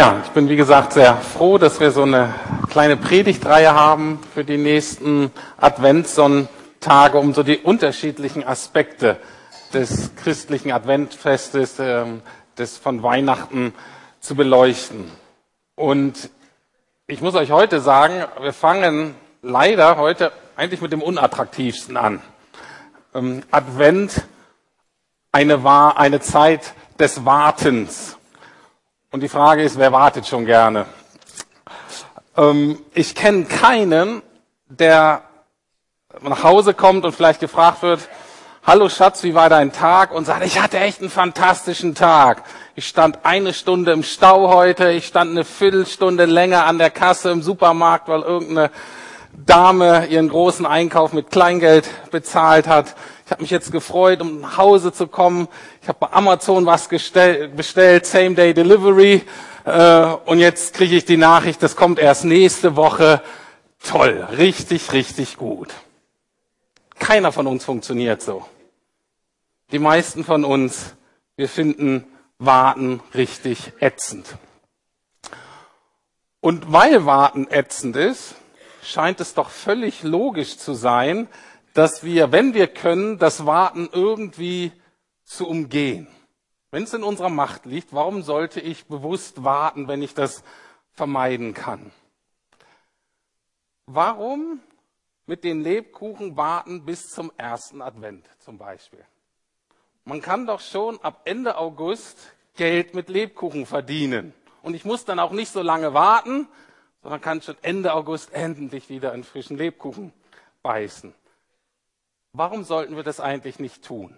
Ja, ich bin wie gesagt sehr froh, dass wir so eine kleine Predigtreihe haben für die nächsten Adventssonntage, um so die unterschiedlichen Aspekte des christlichen Adventfestes, ähm, des von Weihnachten zu beleuchten. Und ich muss euch heute sagen, wir fangen leider heute eigentlich mit dem unattraktivsten an. Ähm, Advent, eine, eine Zeit des Wartens. Und die Frage ist, wer wartet schon gerne? Ähm, ich kenne keinen, der nach Hause kommt und vielleicht gefragt wird, hallo Schatz, wie war dein Tag? Und sagt, ich hatte echt einen fantastischen Tag. Ich stand eine Stunde im Stau heute, ich stand eine Viertelstunde länger an der Kasse im Supermarkt, weil irgendeine Dame ihren großen Einkauf mit Kleingeld bezahlt hat. Ich habe mich jetzt gefreut, um nach Hause zu kommen. Ich habe bei Amazon was bestellt, Same Day Delivery. Äh, und jetzt kriege ich die Nachricht, das kommt erst nächste Woche. Toll, richtig, richtig gut. Keiner von uns funktioniert so. Die meisten von uns, wir finden Warten richtig ätzend. Und weil Warten ätzend ist, scheint es doch völlig logisch zu sein, dass wir, wenn wir können, das Warten irgendwie zu umgehen. Wenn es in unserer Macht liegt, warum sollte ich bewusst warten, wenn ich das vermeiden kann? Warum mit den Lebkuchen warten bis zum ersten Advent zum Beispiel? Man kann doch schon ab Ende August Geld mit Lebkuchen verdienen. Und ich muss dann auch nicht so lange warten, sondern kann schon Ende August endlich wieder einen frischen Lebkuchen beißen. Warum sollten wir das eigentlich nicht tun?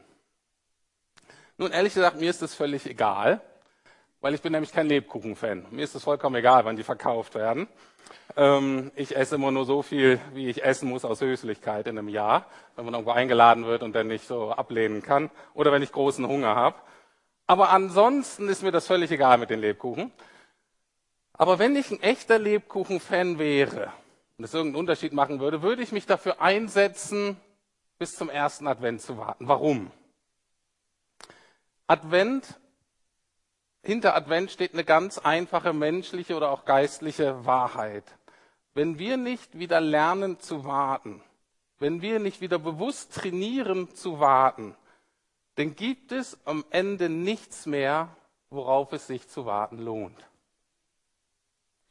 Nun, ehrlich gesagt, mir ist das völlig egal, weil ich bin nämlich kein Lebkuchen-Fan. Mir ist es vollkommen egal, wann die verkauft werden. Ähm, ich esse immer nur so viel, wie ich essen muss aus Höflichkeit in einem Jahr, wenn man irgendwo eingeladen wird und dann nicht so ablehnen kann oder wenn ich großen Hunger habe. Aber ansonsten ist mir das völlig egal mit den Lebkuchen. Aber wenn ich ein echter Lebkuchen-Fan wäre und es irgendeinen Unterschied machen würde, würde ich mich dafür einsetzen, bis zum ersten Advent zu warten. Warum? Advent, hinter Advent steht eine ganz einfache menschliche oder auch geistliche Wahrheit. Wenn wir nicht wieder lernen zu warten, wenn wir nicht wieder bewusst trainieren zu warten, dann gibt es am Ende nichts mehr, worauf es sich zu warten lohnt.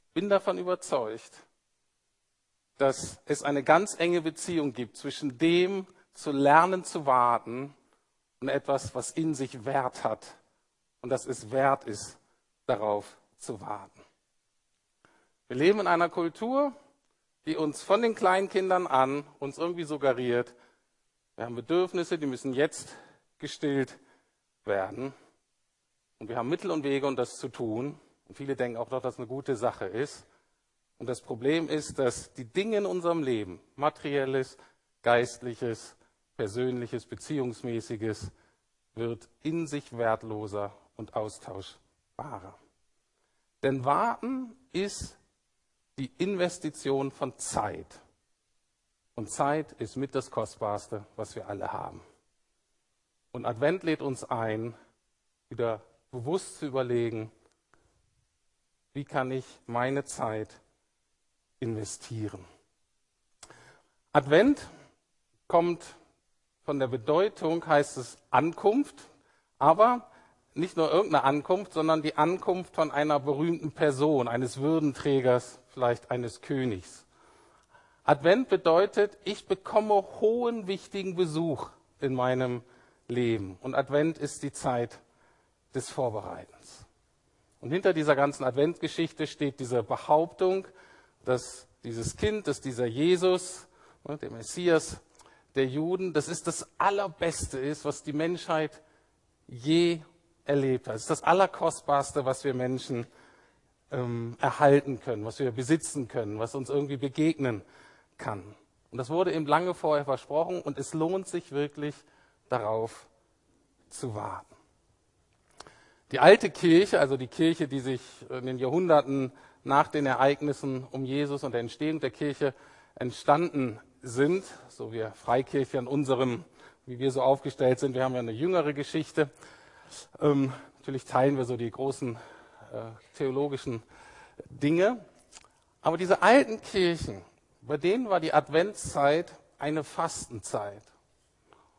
Ich bin davon überzeugt, dass es eine ganz enge Beziehung gibt zwischen dem, zu lernen zu warten und etwas, was in sich Wert hat und dass es wert ist, darauf zu warten. Wir leben in einer Kultur, die uns von den Kleinkindern an uns irgendwie suggeriert, wir haben Bedürfnisse, die müssen jetzt gestillt werden. Und wir haben Mittel und Wege, um das zu tun. Und viele denken auch, dass das eine gute Sache ist. Und das Problem ist, dass die Dinge in unserem Leben, materielles, geistliches, Persönliches, Beziehungsmäßiges wird in sich wertloser und austauschbarer. Denn Warten ist die Investition von Zeit. Und Zeit ist mit das Kostbarste, was wir alle haben. Und Advent lädt uns ein, wieder bewusst zu überlegen, wie kann ich meine Zeit investieren. Advent kommt von der Bedeutung heißt es Ankunft, aber nicht nur irgendeine Ankunft, sondern die Ankunft von einer berühmten Person, eines Würdenträgers, vielleicht eines Königs. Advent bedeutet, ich bekomme hohen, wichtigen Besuch in meinem Leben. Und Advent ist die Zeit des Vorbereitens. Und hinter dieser ganzen Adventgeschichte steht diese Behauptung, dass dieses Kind, dass dieser Jesus, ne, der Messias, der Juden, das ist das Allerbeste ist, was die Menschheit je erlebt hat. Das ist das Allerkostbarste, was wir Menschen ähm, erhalten können, was wir besitzen können, was uns irgendwie begegnen kann. Und das wurde eben lange vorher versprochen und es lohnt sich wirklich darauf zu warten. Die alte Kirche, also die Kirche, die sich in den Jahrhunderten nach den Ereignissen um Jesus und der Entstehung der Kirche entstanden sind, so wir Freikirche an unserem, wie wir so aufgestellt sind, wir haben ja eine jüngere Geschichte. Ähm, natürlich teilen wir so die großen äh, theologischen Dinge. Aber diese alten Kirchen, bei denen war die Adventszeit eine Fastenzeit.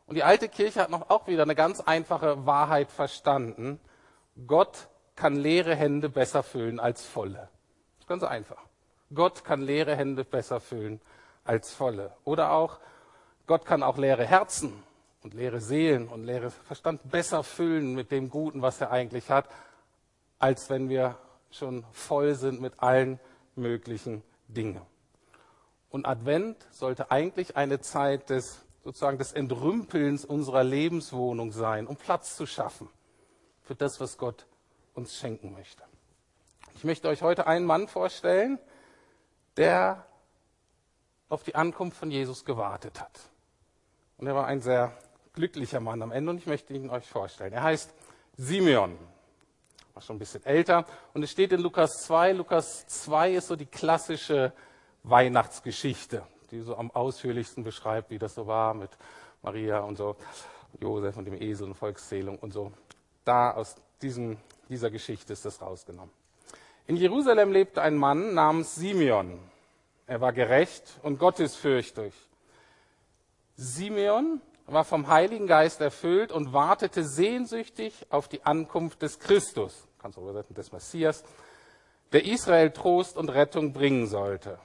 Und die alte Kirche hat noch auch wieder eine ganz einfache Wahrheit verstanden. Gott kann leere Hände besser füllen als volle. Ganz einfach. Gott kann leere Hände besser füllen als volle. Oder auch, Gott kann auch leere Herzen und leere Seelen und leere Verstand besser füllen mit dem Guten, was er eigentlich hat, als wenn wir schon voll sind mit allen möglichen Dingen. Und Advent sollte eigentlich eine Zeit des sozusagen des Entrümpelns unserer Lebenswohnung sein, um Platz zu schaffen für das, was Gott uns schenken möchte. Ich möchte euch heute einen Mann vorstellen, der auf die Ankunft von Jesus gewartet hat. Und er war ein sehr glücklicher Mann am Ende und ich möchte ihn euch vorstellen. Er heißt Simeon, war schon ein bisschen älter und es steht in Lukas 2. Lukas 2 ist so die klassische Weihnachtsgeschichte, die so am ausführlichsten beschreibt, wie das so war mit Maria und so, Josef und dem Esel und Volkszählung und so. Da aus diesem, dieser Geschichte ist das rausgenommen. In Jerusalem lebte ein Mann namens Simeon. Er war gerecht und gottesfürchtig. Simeon war vom Heiligen Geist erfüllt und wartete sehnsüchtig auf die Ankunft des Christus, kannst du übersetzen, des Messias, der Israel Trost und Rettung bringen sollte.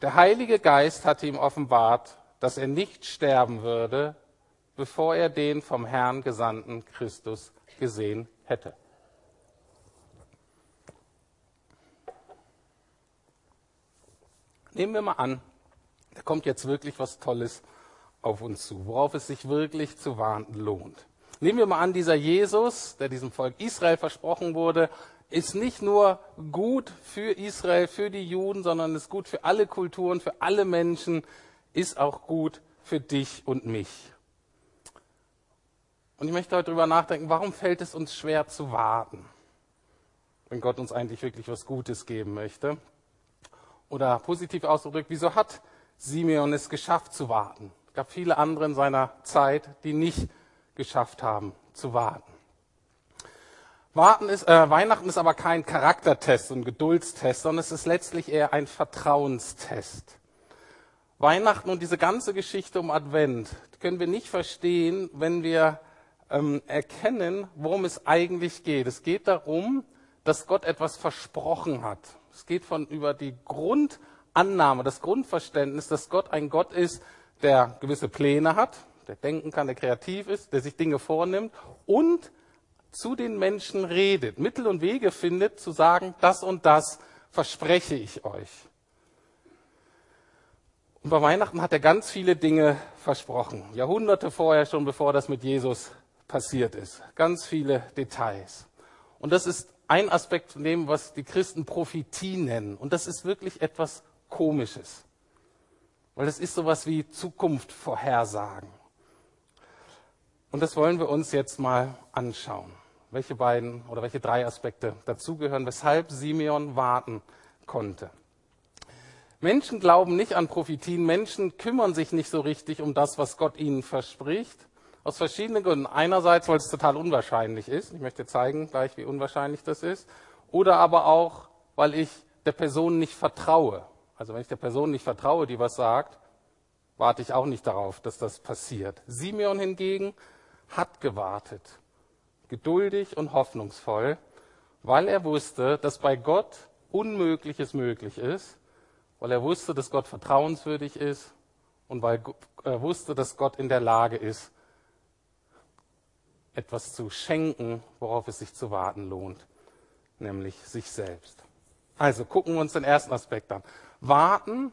Der Heilige Geist hatte ihm offenbart, dass er nicht sterben würde, bevor er den vom Herrn gesandten Christus gesehen hätte. Nehmen wir mal an, da kommt jetzt wirklich was Tolles auf uns zu, worauf es sich wirklich zu warten lohnt. Nehmen wir mal an, dieser Jesus, der diesem Volk Israel versprochen wurde, ist nicht nur gut für Israel, für die Juden, sondern ist gut für alle Kulturen, für alle Menschen, ist auch gut für dich und mich. Und ich möchte heute darüber nachdenken, warum fällt es uns schwer zu warten, wenn Gott uns eigentlich wirklich was Gutes geben möchte? Oder positiv ausgedrückt, wieso hat Simeon es geschafft zu warten? Es gab viele andere in seiner Zeit, die nicht geschafft haben zu warten. Warten ist, äh, Weihnachten ist aber kein Charaktertest und Geduldstest, sondern es ist letztlich eher ein Vertrauenstest. Weihnachten und diese ganze Geschichte um Advent können wir nicht verstehen, wenn wir ähm, erkennen, worum es eigentlich geht. Es geht darum, dass Gott etwas versprochen hat. Es geht von über die Grundannahme, das Grundverständnis, dass Gott ein Gott ist, der gewisse Pläne hat, der denken kann, der kreativ ist, der sich Dinge vornimmt und zu den Menschen redet, Mittel und Wege findet, zu sagen, das und das verspreche ich euch. Und bei Weihnachten hat er ganz viele Dinge versprochen. Jahrhunderte vorher schon, bevor das mit Jesus passiert ist. Ganz viele Details. Und das ist ein Aspekt von dem, was die Christen Prophetie nennen. Und das ist wirklich etwas Komisches. Weil das ist sowas wie Zukunft vorhersagen. Und das wollen wir uns jetzt mal anschauen. Welche beiden oder welche drei Aspekte dazugehören, weshalb Simeon warten konnte. Menschen glauben nicht an Prophetien, Menschen kümmern sich nicht so richtig um das, was Gott ihnen verspricht. Aus verschiedenen Gründen. Einerseits, weil es total unwahrscheinlich ist. Ich möchte zeigen gleich, wie unwahrscheinlich das ist. Oder aber auch, weil ich der Person nicht vertraue. Also wenn ich der Person nicht vertraue, die was sagt, warte ich auch nicht darauf, dass das passiert. Simeon hingegen hat gewartet, geduldig und hoffnungsvoll, weil er wusste, dass bei Gott Unmögliches möglich ist, weil er wusste, dass Gott vertrauenswürdig ist und weil er wusste, dass Gott in der Lage ist, etwas zu schenken, worauf es sich zu warten lohnt, nämlich sich selbst. Also gucken wir uns den ersten Aspekt an warten,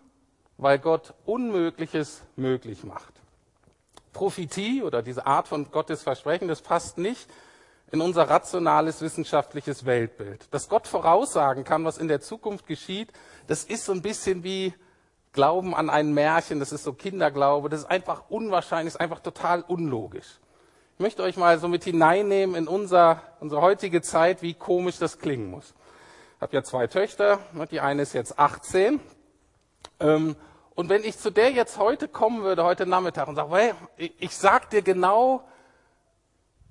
weil Gott Unmögliches möglich macht. Prophetie oder diese Art von Gottes Versprechen, das passt nicht in unser rationales wissenschaftliches Weltbild. Dass Gott voraussagen kann, was in der Zukunft geschieht, das ist so ein bisschen wie Glauben an ein Märchen, das ist so Kinderglaube, das ist einfach unwahrscheinlich, ist einfach total unlogisch. Ich möchte euch mal so mit hineinnehmen in unser, unsere heutige Zeit, wie komisch das klingen muss. Ich habe ja zwei Töchter, die eine ist jetzt 18, ähm, und wenn ich zu der jetzt heute kommen würde, heute Nachmittag, und sage, ich sag dir genau,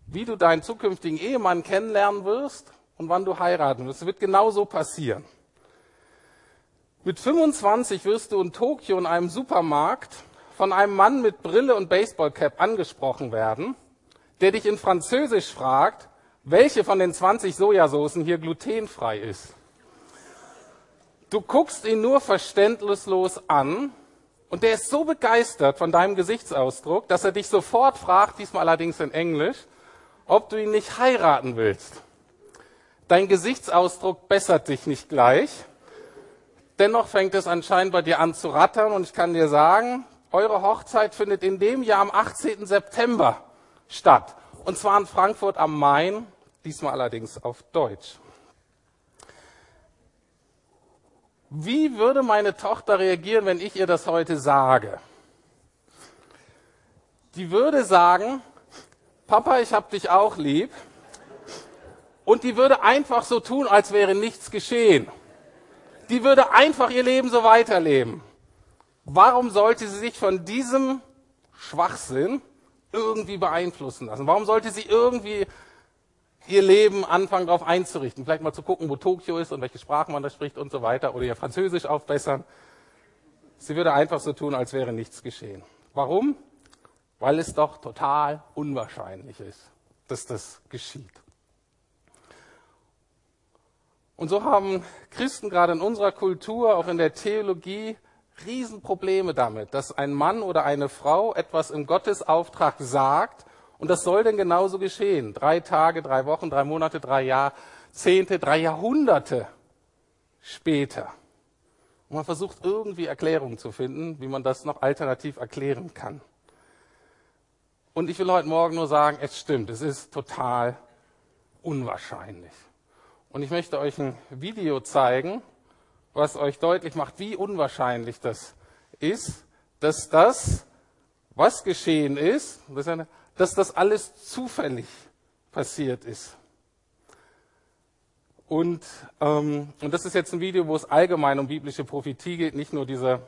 wie du deinen zukünftigen Ehemann kennenlernen wirst und wann du heiraten wirst. Es wird genau so passieren. Mit 25 wirst du in Tokio in einem Supermarkt von einem Mann mit Brille und Baseballcap angesprochen werden, der dich in Französisch fragt, welche von den 20 Sojasoßen hier glutenfrei ist. Du guckst ihn nur verständnislos an und der ist so begeistert von deinem Gesichtsausdruck, dass er dich sofort fragt, diesmal allerdings in Englisch, ob du ihn nicht heiraten willst. Dein Gesichtsausdruck bessert dich nicht gleich. Dennoch fängt es anscheinend bei dir an zu rattern und ich kann dir sagen, eure Hochzeit findet in dem Jahr am 18. September statt. Und zwar in Frankfurt am Main, diesmal allerdings auf Deutsch. Wie würde meine Tochter reagieren, wenn ich ihr das heute sage? Die würde sagen, Papa, ich hab dich auch lieb. Und die würde einfach so tun, als wäre nichts geschehen. Die würde einfach ihr Leben so weiterleben. Warum sollte sie sich von diesem Schwachsinn irgendwie beeinflussen lassen? Warum sollte sie irgendwie ihr Leben anfangen, darauf einzurichten? Vielleicht mal zu gucken, wo Tokio ist und welche Sprachen man da spricht und so weiter oder ihr Französisch aufbessern. Sie würde einfach so tun, als wäre nichts geschehen. Warum? Weil es doch total unwahrscheinlich ist, dass das geschieht. Und so haben Christen gerade in unserer Kultur, auch in der Theologie, Riesenprobleme damit, dass ein Mann oder eine Frau etwas im Gottesauftrag sagt und das soll denn genauso geschehen. Drei Tage, drei Wochen, drei Monate, drei Jahrzehnte, drei Jahrhunderte später. Und man versucht irgendwie Erklärungen zu finden, wie man das noch alternativ erklären kann. Und ich will heute Morgen nur sagen, es stimmt, es ist total unwahrscheinlich. Und ich möchte euch ein Video zeigen, was euch deutlich macht, wie unwahrscheinlich das ist, dass das, was geschehen ist, dass das alles zufällig passiert ist. Und, ähm, und das ist jetzt ein Video, wo es allgemein um biblische Prophetie geht, nicht nur diese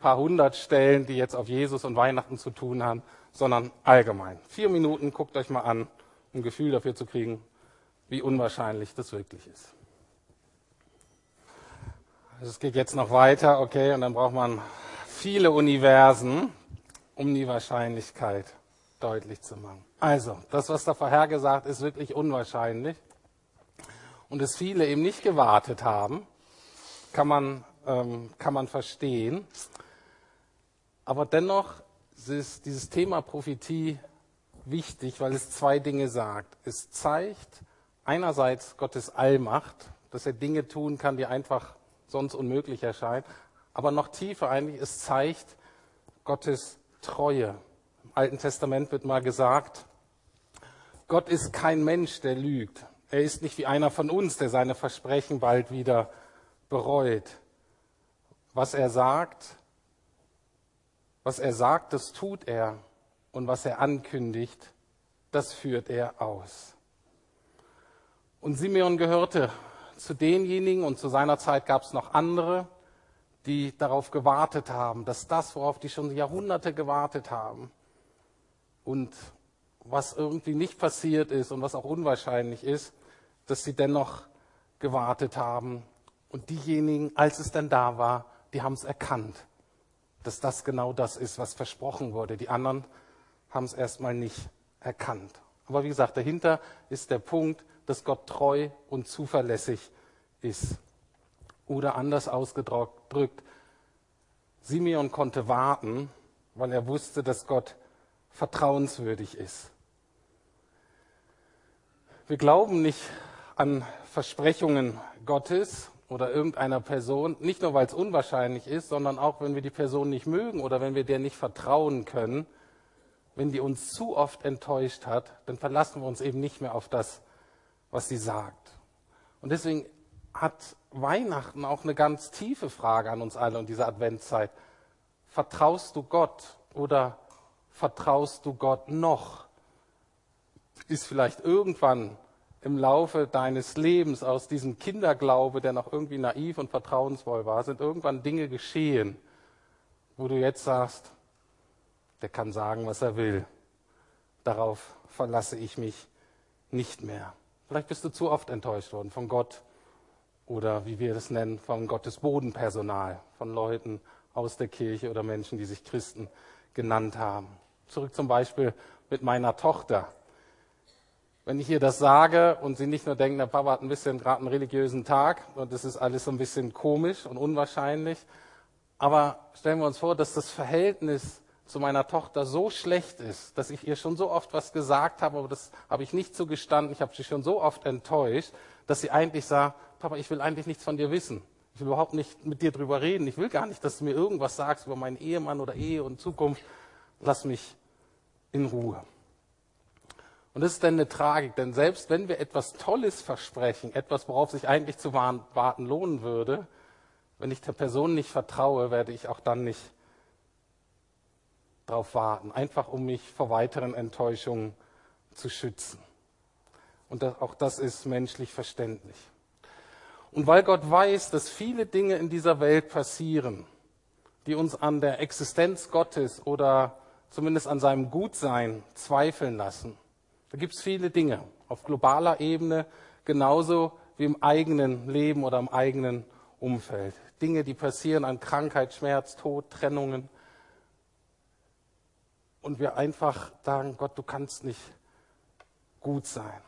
paar hundert Stellen, die jetzt auf Jesus und Weihnachten zu tun haben, sondern allgemein. Vier Minuten, guckt euch mal an, um ein Gefühl dafür zu kriegen, wie unwahrscheinlich das wirklich ist. Es geht jetzt noch weiter, okay, und dann braucht man viele Universen, um die Wahrscheinlichkeit deutlich zu machen. Also, das, was da vorhergesagt ist, wirklich unwahrscheinlich. Und es viele eben nicht gewartet haben, kann man, ähm, kann man verstehen. Aber dennoch ist dieses Thema Prophetie wichtig, weil es zwei Dinge sagt. Es zeigt einerseits Gottes Allmacht, dass er Dinge tun kann, die einfach sonst unmöglich erscheint. Aber noch tiefer eigentlich, es zeigt Gottes Treue. Im Alten Testament wird mal gesagt, Gott ist kein Mensch, der lügt. Er ist nicht wie einer von uns, der seine Versprechen bald wieder bereut. Was er sagt, was er sagt, das tut er. Und was er ankündigt, das führt er aus. Und Simeon gehörte zu denjenigen, und zu seiner Zeit gab es noch andere, die darauf gewartet haben, dass das, worauf die schon Jahrhunderte gewartet haben und was irgendwie nicht passiert ist und was auch unwahrscheinlich ist, dass sie dennoch gewartet haben. Und diejenigen, als es dann da war, die haben es erkannt, dass das genau das ist, was versprochen wurde. Die anderen haben es erstmal nicht erkannt. Aber wie gesagt, dahinter ist der Punkt, dass Gott treu und zuverlässig ist. Oder anders ausgedrückt, Simeon konnte warten, weil er wusste, dass Gott vertrauenswürdig ist. Wir glauben nicht an Versprechungen Gottes oder irgendeiner Person, nicht nur weil es unwahrscheinlich ist, sondern auch wenn wir die Person nicht mögen oder wenn wir der nicht vertrauen können. Wenn die uns zu oft enttäuscht hat, dann verlassen wir uns eben nicht mehr auf das, was sie sagt. Und deswegen hat Weihnachten auch eine ganz tiefe Frage an uns alle und diese Adventszeit. Vertraust du Gott oder vertraust du Gott noch? Ist vielleicht irgendwann im Laufe deines Lebens aus diesem Kinderglaube, der noch irgendwie naiv und vertrauensvoll war, sind irgendwann Dinge geschehen, wo du jetzt sagst, der kann sagen, was er will. Darauf verlasse ich mich nicht mehr. Vielleicht bist du zu oft enttäuscht worden von Gott oder wie wir das nennen, von Gottes Bodenpersonal, von Leuten aus der Kirche oder Menschen, die sich Christen genannt haben. Zurück zum Beispiel mit meiner Tochter. Wenn ich ihr das sage und sie nicht nur denkt, der Papa hat ein bisschen gerade einen religiösen Tag und das ist alles so ein bisschen komisch und unwahrscheinlich, aber stellen wir uns vor, dass das Verhältnis zu meiner Tochter so schlecht ist, dass ich ihr schon so oft was gesagt habe, aber das habe ich nicht zugestanden, ich habe sie schon so oft enttäuscht, dass sie eigentlich sagt, Papa, ich will eigentlich nichts von dir wissen. Ich will überhaupt nicht mit dir drüber reden. Ich will gar nicht, dass du mir irgendwas sagst über meinen Ehemann oder Ehe und Zukunft. Lass mich in Ruhe. Und das ist dann eine Tragik, denn selbst wenn wir etwas Tolles versprechen, etwas, worauf sich eigentlich zu warten lohnen würde, wenn ich der Person nicht vertraue, werde ich auch dann nicht darauf warten, einfach um mich vor weiteren Enttäuschungen zu schützen. Und auch das ist menschlich verständlich. Und weil Gott weiß, dass viele Dinge in dieser Welt passieren, die uns an der Existenz Gottes oder zumindest an seinem Gutsein zweifeln lassen, da gibt es viele Dinge auf globaler Ebene, genauso wie im eigenen Leben oder im eigenen Umfeld. Dinge, die passieren an Krankheit, Schmerz, Tod, Trennungen. Und wir einfach sagen, Gott, du kannst nicht gut sein.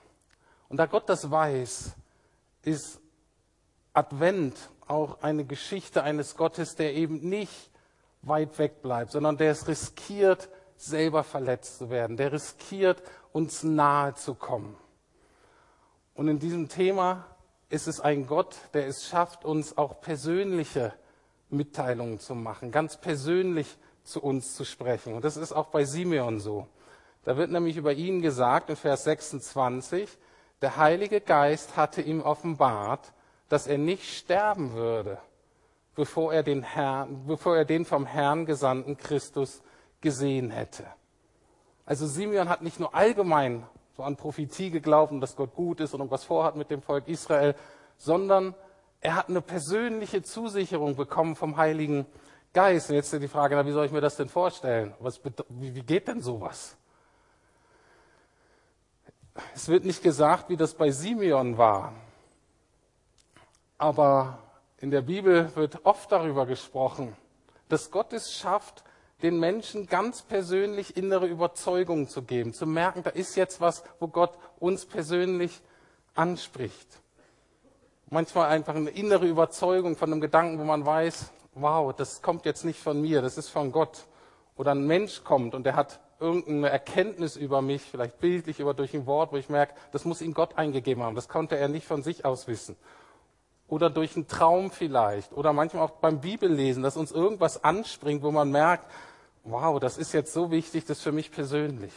Und da Gott das weiß, ist Advent auch eine Geschichte eines Gottes, der eben nicht weit weg bleibt, sondern der es riskiert, selber verletzt zu werden, der riskiert, uns nahe zu kommen. Und in diesem Thema ist es ein Gott, der es schafft, uns auch persönliche Mitteilungen zu machen, ganz persönlich zu uns zu sprechen. Und das ist auch bei Simeon so. Da wird nämlich über ihn gesagt in Vers 26, der Heilige Geist hatte ihm offenbart, dass er nicht sterben würde, bevor er den, Herrn, bevor er den vom Herrn gesandten Christus gesehen hätte. Also Simeon hat nicht nur allgemein so an Prophetie geglaubt und dass Gott gut ist und irgendwas vorhat mit dem Volk Israel, sondern er hat eine persönliche Zusicherung bekommen vom Heiligen Geist. Und jetzt ist die Frage, na, wie soll ich mir das denn vorstellen? Was, wie, geht denn sowas? Es wird nicht gesagt, wie das bei Simeon war. Aber in der Bibel wird oft darüber gesprochen, dass Gott es schafft, den Menschen ganz persönlich innere Überzeugungen zu geben, zu merken, da ist jetzt was, wo Gott uns persönlich anspricht. Manchmal einfach eine innere Überzeugung von einem Gedanken, wo man weiß, wow, das kommt jetzt nicht von mir, das ist von Gott. Oder ein Mensch kommt und der hat irgendeine Erkenntnis über mich, vielleicht bildlich über durch ein Wort, wo ich merke, das muss ihm Gott eingegeben haben. Das konnte er nicht von sich aus wissen. Oder durch einen Traum vielleicht. Oder manchmal auch beim Bibellesen, dass uns irgendwas anspringt, wo man merkt, wow, das ist jetzt so wichtig, das ist für mich persönlich.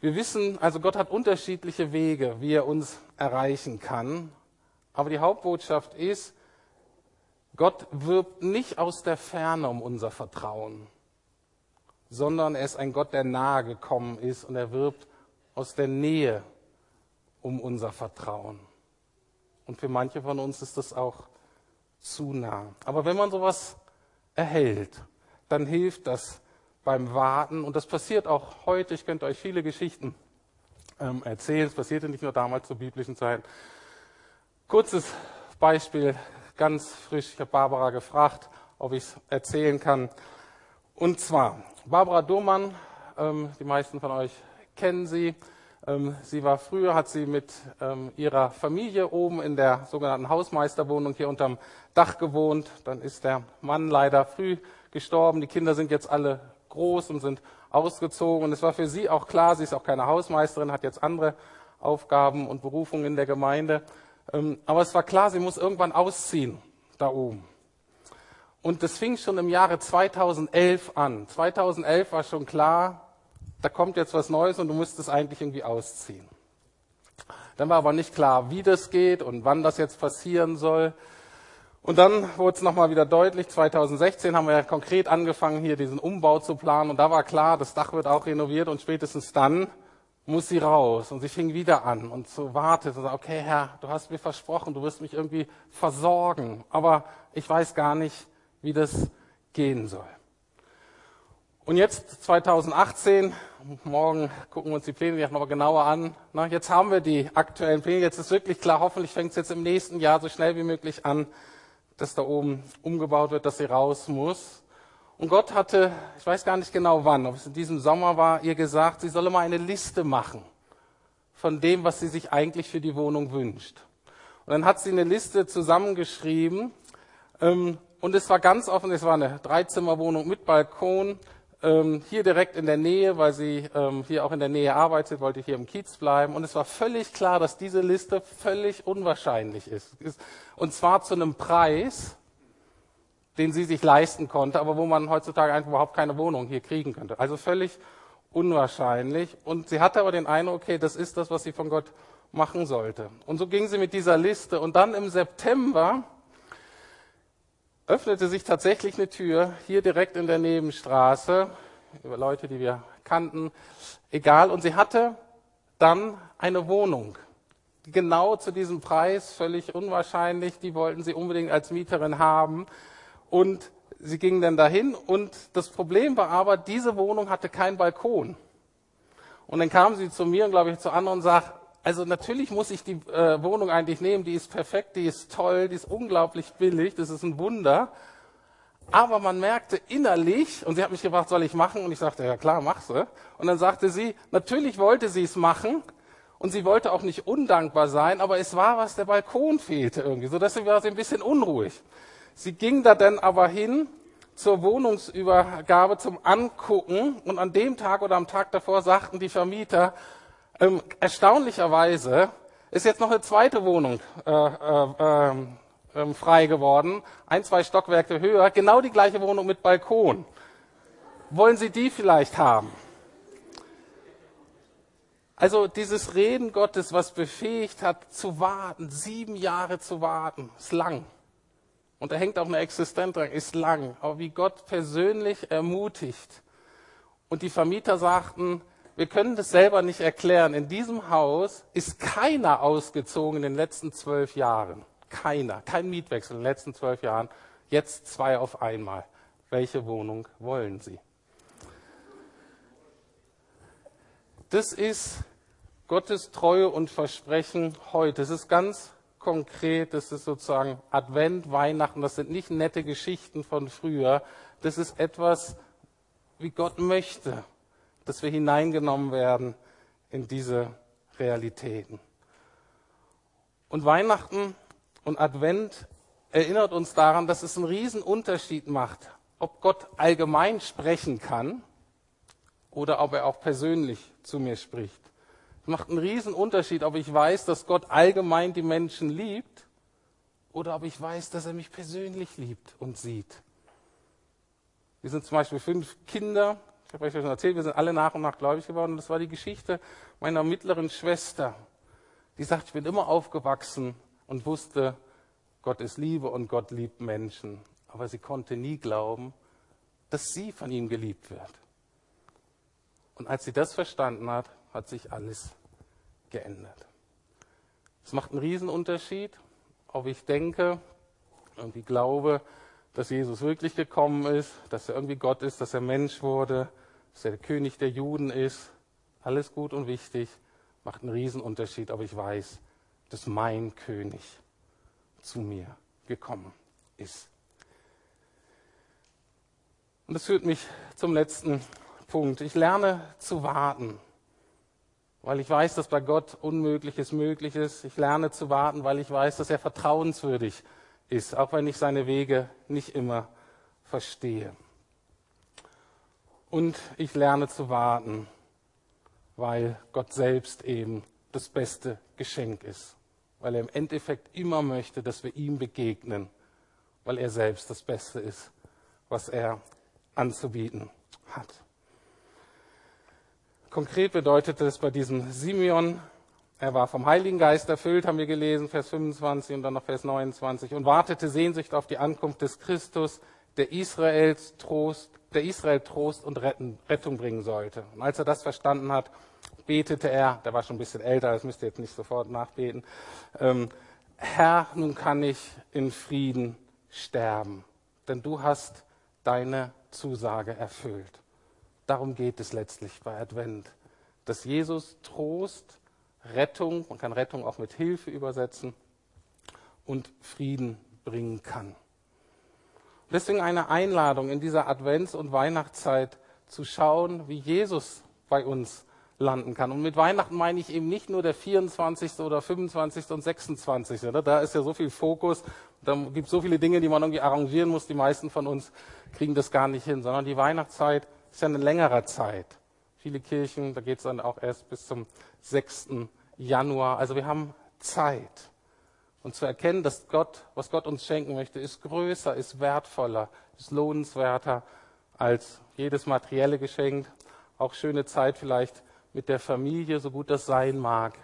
Wir wissen, also Gott hat unterschiedliche Wege, wie er uns erreichen kann. Aber die Hauptbotschaft ist, Gott wirbt nicht aus der Ferne um unser Vertrauen, sondern er ist ein Gott, der nahe gekommen ist und er wirbt aus der Nähe um unser Vertrauen. Und für manche von uns ist das auch zu nah. Aber wenn man sowas erhält, dann hilft das beim Warten. Und das passiert auch heute. Ich könnte euch viele Geschichten ähm, erzählen. Es passierte nicht nur damals zu biblischen Zeiten. Kurzes Beispiel, ganz frisch. Ich habe Barbara gefragt, ob ich es erzählen kann. Und zwar, Barbara Domann, ähm, die meisten von euch kennen sie. Ähm, sie war früher, hat sie mit ähm, ihrer Familie oben in der sogenannten Hausmeisterwohnung hier unterm Dach gewohnt. Dann ist der Mann leider früh gestorben. Die Kinder sind jetzt alle groß und sind ausgezogen. Und es war für sie auch klar, sie ist auch keine Hausmeisterin, hat jetzt andere Aufgaben und Berufungen in der Gemeinde. Ähm, aber es war klar, sie muss irgendwann ausziehen da oben. Und das fing schon im Jahre 2011 an. 2011 war schon klar, da kommt jetzt was Neues und du müsstest eigentlich irgendwie ausziehen. Dann war aber nicht klar, wie das geht und wann das jetzt passieren soll. Und dann wurde es nochmal wieder deutlich, 2016 haben wir ja konkret angefangen, hier diesen Umbau zu planen und da war klar, das Dach wird auch renoviert und spätestens dann muss sie raus. Und sie fing wieder an und so wartet und sagt, okay Herr, du hast mir versprochen, du wirst mich irgendwie versorgen, aber ich weiß gar nicht, wie das gehen soll. Und jetzt 2018, morgen gucken wir uns die Pläne noch mal genauer an. Na, jetzt haben wir die aktuellen Pläne. Jetzt ist wirklich klar, hoffentlich fängt es jetzt im nächsten Jahr so schnell wie möglich an, dass da oben umgebaut wird, dass sie raus muss. Und Gott hatte, ich weiß gar nicht genau wann, ob es in diesem Sommer war, ihr gesagt, sie solle mal eine Liste machen von dem, was sie sich eigentlich für die Wohnung wünscht. Und dann hat sie eine Liste zusammengeschrieben. Ähm, und es war ganz offen, es war eine Dreizimmerwohnung mit Balkon, ähm, hier direkt in der Nähe, weil sie ähm, hier auch in der Nähe arbeitet, wollte hier im Kiez bleiben. Und es war völlig klar, dass diese Liste völlig unwahrscheinlich ist. Und zwar zu einem Preis, den sie sich leisten konnte, aber wo man heutzutage einfach überhaupt keine Wohnung hier kriegen könnte. Also völlig unwahrscheinlich. Und sie hatte aber den Eindruck, okay, das ist das, was sie von Gott machen sollte. Und so ging sie mit dieser Liste. Und dann im September öffnete sich tatsächlich eine Tür hier direkt in der Nebenstraße über Leute, die wir kannten, egal. Und sie hatte dann eine Wohnung. Genau zu diesem Preis, völlig unwahrscheinlich. Die wollten sie unbedingt als Mieterin haben. Und sie gingen dann dahin. Und das Problem war aber, diese Wohnung hatte keinen Balkon. Und dann kam sie zu mir und glaube ich zu anderen und sagt, also natürlich muss ich die äh, Wohnung eigentlich nehmen, die ist perfekt, die ist toll, die ist unglaublich billig, das ist ein Wunder. Aber man merkte innerlich, und sie hat mich gefragt, soll ich machen? Und ich sagte, ja klar, mach sie. Und dann sagte sie, natürlich wollte sie es machen, und sie wollte auch nicht undankbar sein, aber es war was, der Balkon fehlte irgendwie, so dass sie war sie ein bisschen unruhig. Sie ging da dann aber hin zur Wohnungsübergabe zum Angucken und an dem Tag oder am Tag davor sagten die Vermieter, ähm, erstaunlicherweise ist jetzt noch eine zweite Wohnung äh, äh, äh, frei geworden, ein, zwei Stockwerke höher, genau die gleiche Wohnung mit Balkon. Wollen Sie die vielleicht haben? Also dieses Reden Gottes, was befähigt hat, zu warten, sieben Jahre zu warten, ist lang. Und da hängt auch eine Existenz dran, ist lang. Aber wie Gott persönlich ermutigt. Und die Vermieter sagten, wir können das selber nicht erklären. In diesem Haus ist keiner ausgezogen in den letzten zwölf Jahren. Keiner. Kein Mietwechsel in den letzten zwölf Jahren. Jetzt zwei auf einmal. Welche Wohnung wollen Sie? Das ist Gottes Treue und Versprechen heute. Das ist ganz konkret. Das ist sozusagen Advent, Weihnachten. Das sind nicht nette Geschichten von früher. Das ist etwas, wie Gott möchte dass wir hineingenommen werden in diese Realitäten. Und Weihnachten und Advent erinnert uns daran, dass es einen riesen Unterschied macht, ob Gott allgemein sprechen kann oder ob er auch persönlich zu mir spricht. Macht einen riesen Unterschied, ob ich weiß, dass Gott allgemein die Menschen liebt oder ob ich weiß, dass er mich persönlich liebt und sieht. Wir sind zum Beispiel fünf Kinder ich habe euch schon erzählt, wir sind alle nach und nach gläubig geworden. Und das war die Geschichte meiner mittleren Schwester. Die sagt, ich bin immer aufgewachsen und wusste, Gott ist Liebe und Gott liebt Menschen. Aber sie konnte nie glauben, dass sie von ihm geliebt wird. Und als sie das verstanden hat, hat sich alles geändert. Es macht einen Riesenunterschied, ob ich denke, irgendwie glaube, dass Jesus wirklich gekommen ist, dass er irgendwie Gott ist, dass er Mensch wurde, dass er der König der Juden ist. Alles gut und wichtig, macht einen Riesenunterschied, aber ich weiß, dass mein König zu mir gekommen ist. Und das führt mich zum letzten Punkt. Ich lerne zu warten, weil ich weiß, dass bei Gott Unmögliches möglich ist. Ich lerne zu warten, weil ich weiß, dass er vertrauenswürdig ist auch wenn ich seine Wege nicht immer verstehe. Und ich lerne zu warten, weil Gott selbst eben das beste Geschenk ist, weil er im Endeffekt immer möchte, dass wir ihm begegnen, weil er selbst das Beste ist, was er anzubieten hat. Konkret bedeutet es bei diesem Simeon, er war vom Heiligen Geist erfüllt, haben wir gelesen, Vers 25 und dann noch Vers 29, und wartete Sehnsucht auf die Ankunft des Christus, der Israels Trost, der Israel Trost und Retten, Rettung bringen sollte. Und als er das verstanden hat, betete er, der war schon ein bisschen älter, das müsst ihr jetzt nicht sofort nachbeten, ähm, Herr, nun kann ich in Frieden sterben, denn du hast deine Zusage erfüllt. Darum geht es letztlich bei Advent, dass Jesus Trost, Rettung, man kann Rettung auch mit Hilfe übersetzen, und Frieden bringen kann. Deswegen eine Einladung in dieser Advents- und Weihnachtszeit zu schauen, wie Jesus bei uns landen kann. Und mit Weihnachten meine ich eben nicht nur der 24. oder 25. und 26. Da ist ja so viel Fokus, da gibt es so viele Dinge, die man irgendwie arrangieren muss. Die meisten von uns kriegen das gar nicht hin, sondern die Weihnachtszeit ist ja eine längere Zeit. Viele Kirchen, da geht es dann auch erst bis zum 6. Januar. Also wir haben Zeit. Und zu erkennen, dass Gott, was Gott uns schenken möchte, ist größer, ist wertvoller, ist lohnenswerter als jedes materielle Geschenk. Auch schöne Zeit vielleicht mit der Familie, so gut das sein mag.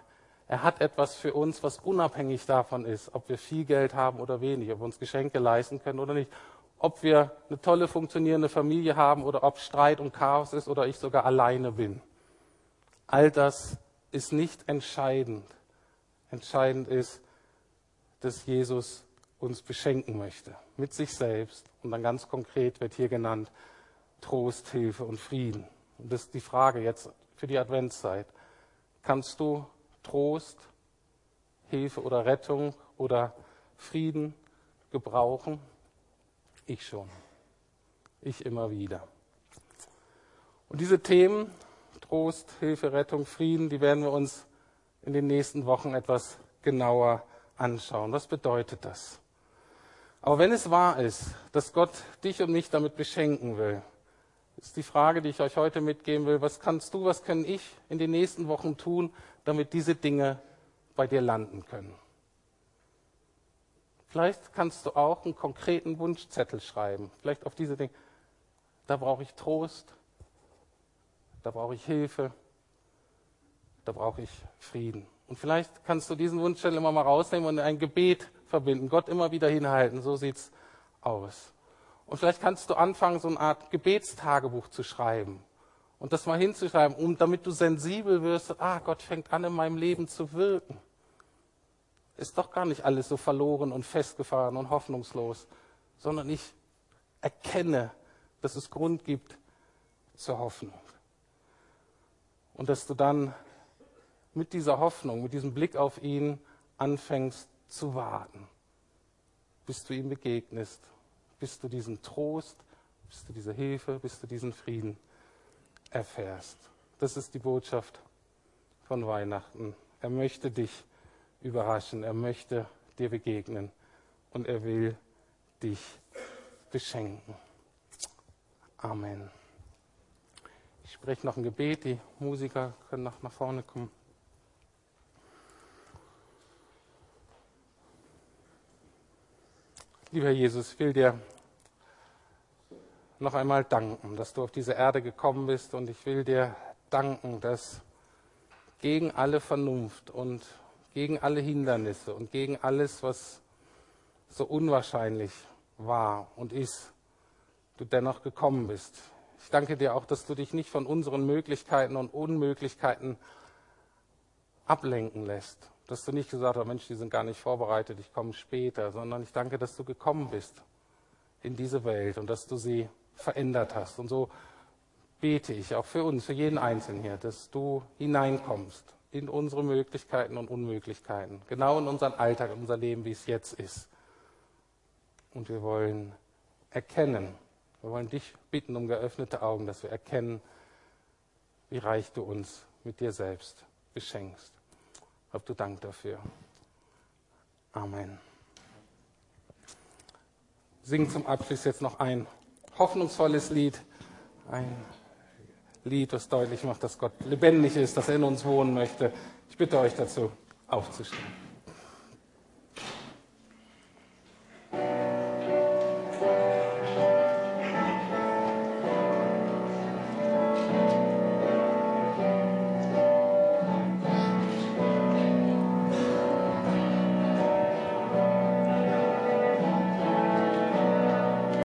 Er hat etwas für uns, was unabhängig davon ist, ob wir viel Geld haben oder wenig, ob wir uns Geschenke leisten können oder nicht, ob wir eine tolle funktionierende Familie haben oder ob Streit und Chaos ist oder ich sogar alleine bin. All das ist nicht entscheidend. Entscheidend ist, dass Jesus uns beschenken möchte mit sich selbst. Und dann ganz konkret wird hier genannt Trost, Hilfe und Frieden. Und das ist die Frage jetzt für die Adventszeit. Kannst du Trost, Hilfe oder Rettung oder Frieden gebrauchen? Ich schon. Ich immer wieder. Und diese Themen, Trost, Hilfe, Rettung, Frieden, die werden wir uns in den nächsten Wochen etwas genauer anschauen. Was bedeutet das? Aber wenn es wahr ist, dass Gott dich und mich damit beschenken will, ist die Frage, die ich euch heute mitgeben will, was kannst du, was können ich in den nächsten Wochen tun, damit diese Dinge bei dir landen können? Vielleicht kannst du auch einen konkreten Wunschzettel schreiben, vielleicht auf diese Dinge. Da brauche ich Trost, da brauche ich Hilfe, da brauche ich Frieden. Und vielleicht kannst du diesen Wunschzettel immer mal rausnehmen und in ein Gebet verbinden, Gott immer wieder hinhalten. So sieht's aus. Und vielleicht kannst du anfangen, so eine Art Gebetstagebuch zu schreiben und das mal hinzuschreiben, um, damit du sensibel wirst, ah, Gott fängt an, in meinem Leben zu wirken. Ist doch gar nicht alles so verloren und festgefahren und hoffnungslos, sondern ich erkenne, dass es Grund gibt zur Hoffnung. Und dass du dann mit dieser Hoffnung, mit diesem Blick auf ihn anfängst zu warten, bis du ihm begegnest, bis du diesen Trost, bis du diese Hilfe, bis du diesen Frieden erfährst. Das ist die Botschaft von Weihnachten. Er möchte dich überraschen, er möchte dir begegnen und er will dich beschenken. Amen. Ich spreche noch ein Gebet, die Musiker können noch nach vorne kommen. Lieber Jesus, ich will dir noch einmal danken, dass du auf diese Erde gekommen bist und ich will dir danken, dass gegen alle Vernunft und gegen alle Hindernisse und gegen alles, was so unwahrscheinlich war und ist, du dennoch gekommen bist. Ich danke dir auch, dass du dich nicht von unseren Möglichkeiten und Unmöglichkeiten ablenken lässt, dass du nicht gesagt hast, Mensch, die sind gar nicht vorbereitet, ich komme später, sondern ich danke, dass du gekommen bist in diese Welt und dass du sie verändert hast. Und so bete ich auch für uns, für jeden Einzelnen hier, dass du hineinkommst in unsere Möglichkeiten und Unmöglichkeiten, genau in unseren Alltag, in unser Leben, wie es jetzt ist. Und wir wollen erkennen, wir wollen dich bitten um geöffnete Augen, dass wir erkennen, wie reich du uns mit dir selbst beschenkst. Hab du Dank dafür. Amen. Sing zum Abschluss jetzt noch ein hoffnungsvolles Lied. Ein Lied, das deutlich macht, dass Gott lebendig ist, dass er in uns wohnen möchte. Ich bitte euch dazu, aufzustehen.